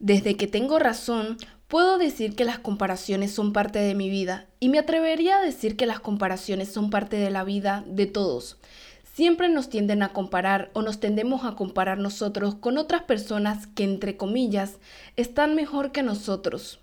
Desde que tengo razón, puedo decir que las comparaciones son parte de mi vida y me atrevería a decir que las comparaciones son parte de la vida de todos. Siempre nos tienden a comparar o nos tendemos a comparar nosotros con otras personas que, entre comillas, están mejor que nosotros.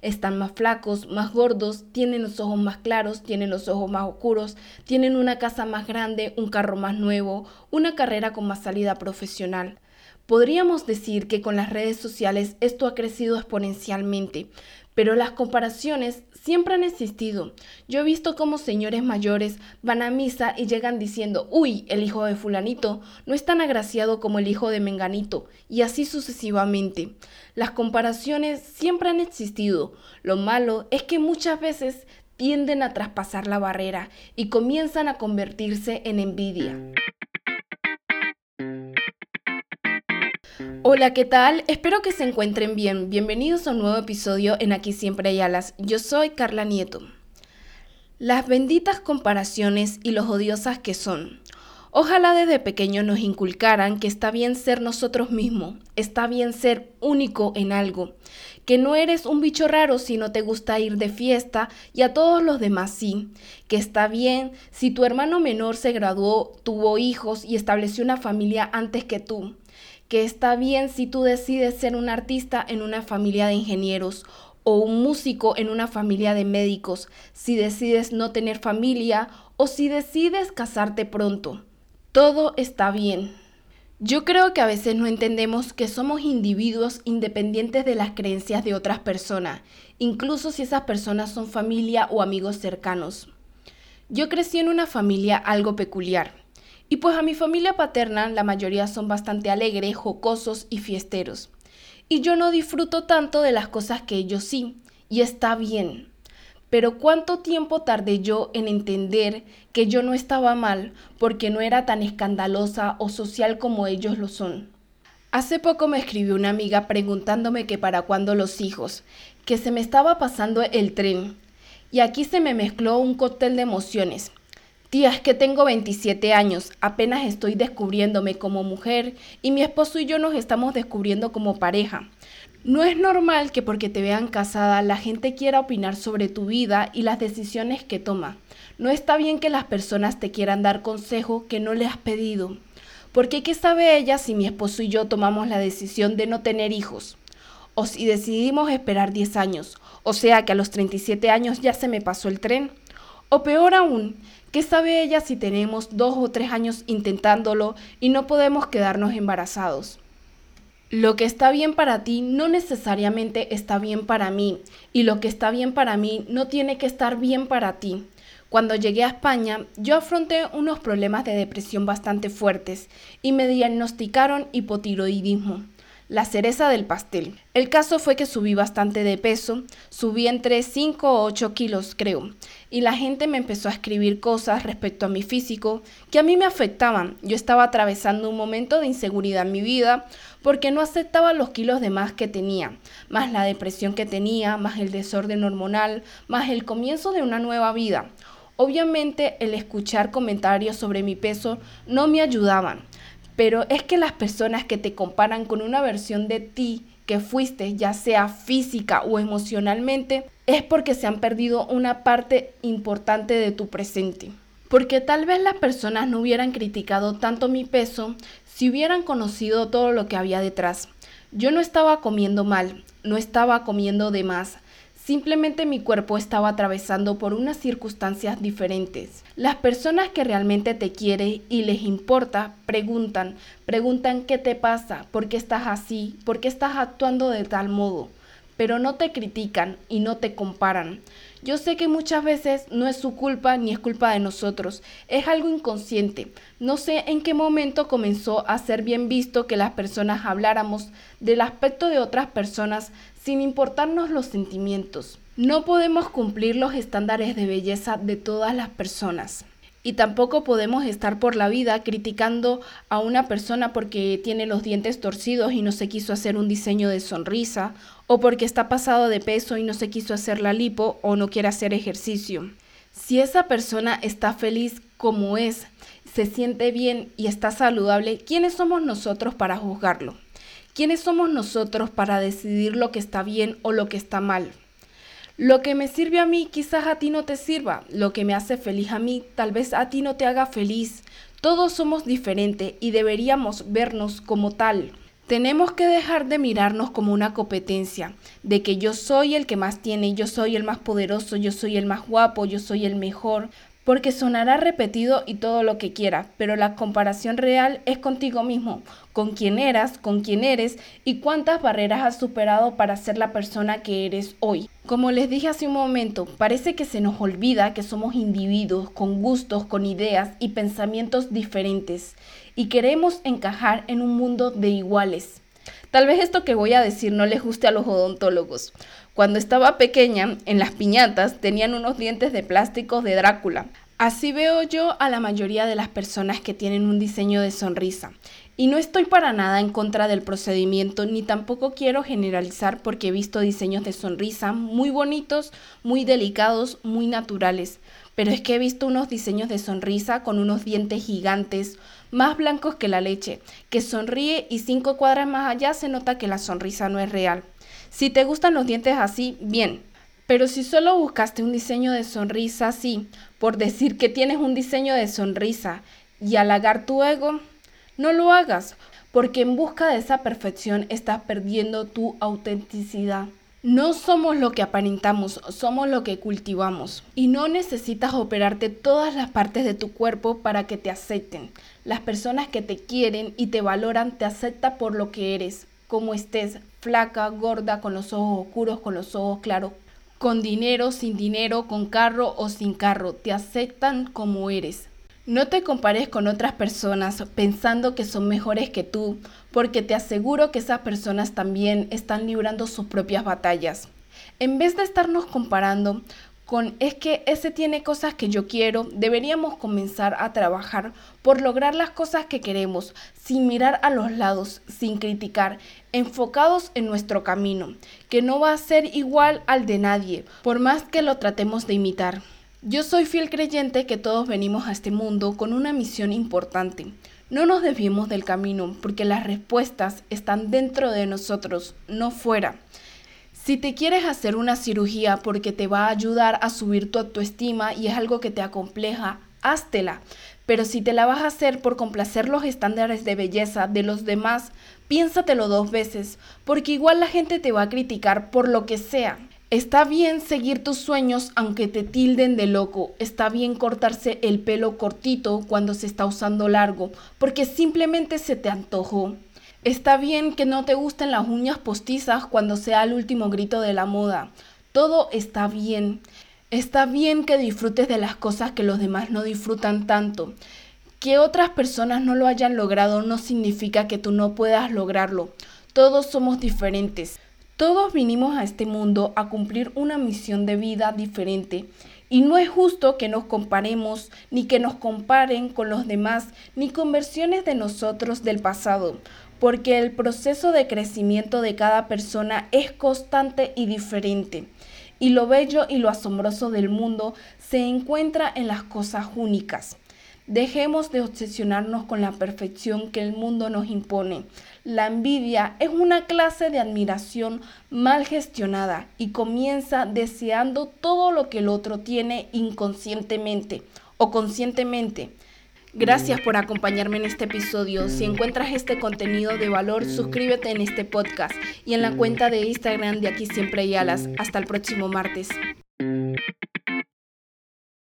Están más flacos, más gordos, tienen los ojos más claros, tienen los ojos más oscuros, tienen una casa más grande, un carro más nuevo, una carrera con más salida profesional. Podríamos decir que con las redes sociales esto ha crecido exponencialmente, pero las comparaciones siempre han existido. Yo he visto cómo señores mayores van a misa y llegan diciendo, uy, el hijo de fulanito no es tan agraciado como el hijo de menganito, y así sucesivamente. Las comparaciones siempre han existido. Lo malo es que muchas veces tienden a traspasar la barrera y comienzan a convertirse en envidia. Hola, ¿qué tal? Espero que se encuentren bien. Bienvenidos a un nuevo episodio en Aquí Siempre hay alas. Yo soy Carla Nieto. Las benditas comparaciones y los odiosas que son. Ojalá desde pequeños nos inculcaran que está bien ser nosotros mismos, está bien ser único en algo, que no eres un bicho raro si no te gusta ir de fiesta y a todos los demás sí, que está bien si tu hermano menor se graduó, tuvo hijos y estableció una familia antes que tú, que está bien si tú decides ser un artista en una familia de ingenieros o un músico en una familia de médicos, si decides no tener familia o si decides casarte pronto. Todo está bien. Yo creo que a veces no entendemos que somos individuos independientes de las creencias de otras personas, incluso si esas personas son familia o amigos cercanos. Yo crecí en una familia algo peculiar. Y pues a mi familia paterna la mayoría son bastante alegres, jocosos y fiesteros. Y yo no disfruto tanto de las cosas que ellos sí, y está bien. Pero cuánto tiempo tardé yo en entender que yo no estaba mal porque no era tan escandalosa o social como ellos lo son. Hace poco me escribió una amiga preguntándome que para cuándo los hijos, que se me estaba pasando el tren. Y aquí se me mezcló un cóctel de emociones. Tía, es que tengo 27 años, apenas estoy descubriéndome como mujer y mi esposo y yo nos estamos descubriendo como pareja. No es normal que porque te vean casada la gente quiera opinar sobre tu vida y las decisiones que toma. No está bien que las personas te quieran dar consejo que no le has pedido. Porque ¿qué sabe ella si mi esposo y yo tomamos la decisión de no tener hijos? O si decidimos esperar 10 años, o sea que a los 37 años ya se me pasó el tren. O peor aún, ¿Qué sabe ella si tenemos dos o tres años intentándolo y no podemos quedarnos embarazados? Lo que está bien para ti no necesariamente está bien para mí y lo que está bien para mí no tiene que estar bien para ti. Cuando llegué a España, yo afronté unos problemas de depresión bastante fuertes y me diagnosticaron hipotiroidismo la cereza del pastel. El caso fue que subí bastante de peso, subí entre 5 o 8 kilos creo, y la gente me empezó a escribir cosas respecto a mi físico que a mí me afectaban. Yo estaba atravesando un momento de inseguridad en mi vida porque no aceptaba los kilos de más que tenía, más la depresión que tenía, más el desorden hormonal, más el comienzo de una nueva vida. Obviamente el escuchar comentarios sobre mi peso no me ayudaban pero es que las personas que te comparan con una versión de ti que fuiste, ya sea física o emocionalmente, es porque se han perdido una parte importante de tu presente. Porque tal vez las personas no hubieran criticado tanto mi peso si hubieran conocido todo lo que había detrás. Yo no estaba comiendo mal, no estaba comiendo de más, Simplemente mi cuerpo estaba atravesando por unas circunstancias diferentes. Las personas que realmente te quieren y les importa preguntan, preguntan qué te pasa, por qué estás así, por qué estás actuando de tal modo, pero no te critican y no te comparan. Yo sé que muchas veces no es su culpa ni es culpa de nosotros, es algo inconsciente. No sé en qué momento comenzó a ser bien visto que las personas habláramos del aspecto de otras personas sin importarnos los sentimientos. No podemos cumplir los estándares de belleza de todas las personas. Y tampoco podemos estar por la vida criticando a una persona porque tiene los dientes torcidos y no se quiso hacer un diseño de sonrisa, o porque está pasado de peso y no se quiso hacer la lipo o no quiere hacer ejercicio. Si esa persona está feliz como es, se siente bien y está saludable, ¿quiénes somos nosotros para juzgarlo? ¿Quiénes somos nosotros para decidir lo que está bien o lo que está mal? Lo que me sirve a mí quizás a ti no te sirva, lo que me hace feliz a mí tal vez a ti no te haga feliz. Todos somos diferentes y deberíamos vernos como tal. Tenemos que dejar de mirarnos como una competencia, de que yo soy el que más tiene, yo soy el más poderoso, yo soy el más guapo, yo soy el mejor, porque sonará repetido y todo lo que quiera, pero la comparación real es contigo mismo, con quién eras, con quién eres y cuántas barreras has superado para ser la persona que eres hoy. Como les dije hace un momento, parece que se nos olvida que somos individuos con gustos, con ideas y pensamientos diferentes y queremos encajar en un mundo de iguales. Tal vez esto que voy a decir no les guste a los odontólogos. Cuando estaba pequeña, en las piñatas tenían unos dientes de plástico de Drácula. Así veo yo a la mayoría de las personas que tienen un diseño de sonrisa. Y no estoy para nada en contra del procedimiento, ni tampoco quiero generalizar porque he visto diseños de sonrisa muy bonitos, muy delicados, muy naturales. Pero es que he visto unos diseños de sonrisa con unos dientes gigantes, más blancos que la leche, que sonríe y cinco cuadras más allá se nota que la sonrisa no es real. Si te gustan los dientes así, bien. Pero si solo buscaste un diseño de sonrisa así, por decir que tienes un diseño de sonrisa y halagar tu ego, no lo hagas, porque en busca de esa perfección estás perdiendo tu autenticidad. No somos lo que aparentamos, somos lo que cultivamos. Y no necesitas operarte todas las partes de tu cuerpo para que te acepten. Las personas que te quieren y te valoran te aceptan por lo que eres, como estés, flaca, gorda, con los ojos oscuros, con los ojos claros, con dinero, sin dinero, con carro o sin carro. Te aceptan como eres. No te compares con otras personas pensando que son mejores que tú, porque te aseguro que esas personas también están librando sus propias batallas. En vez de estarnos comparando con es que ese tiene cosas que yo quiero, deberíamos comenzar a trabajar por lograr las cosas que queremos, sin mirar a los lados, sin criticar, enfocados en nuestro camino, que no va a ser igual al de nadie, por más que lo tratemos de imitar. Yo soy fiel creyente que todos venimos a este mundo con una misión importante. No nos desviemos del camino porque las respuestas están dentro de nosotros, no fuera. Si te quieres hacer una cirugía porque te va a ayudar a subir tu autoestima y es algo que te acompleja, háztela. Pero si te la vas a hacer por complacer los estándares de belleza de los demás, piénsatelo dos veces, porque igual la gente te va a criticar por lo que sea. Está bien seguir tus sueños aunque te tilden de loco. Está bien cortarse el pelo cortito cuando se está usando largo, porque simplemente se te antojó. Está bien que no te gusten las uñas postizas cuando sea el último grito de la moda. Todo está bien. Está bien que disfrutes de las cosas que los demás no disfrutan tanto. Que otras personas no lo hayan logrado no significa que tú no puedas lograrlo. Todos somos diferentes. Todos vinimos a este mundo a cumplir una misión de vida diferente y no es justo que nos comparemos ni que nos comparen con los demás ni con versiones de nosotros del pasado, porque el proceso de crecimiento de cada persona es constante y diferente. Y lo bello y lo asombroso del mundo se encuentra en las cosas únicas. Dejemos de obsesionarnos con la perfección que el mundo nos impone. La envidia es una clase de admiración mal gestionada y comienza deseando todo lo que el otro tiene inconscientemente o conscientemente. Gracias por acompañarme en este episodio. Si encuentras este contenido de valor, suscríbete en este podcast y en la cuenta de Instagram de Aquí Siempre hay alas. Hasta el próximo martes.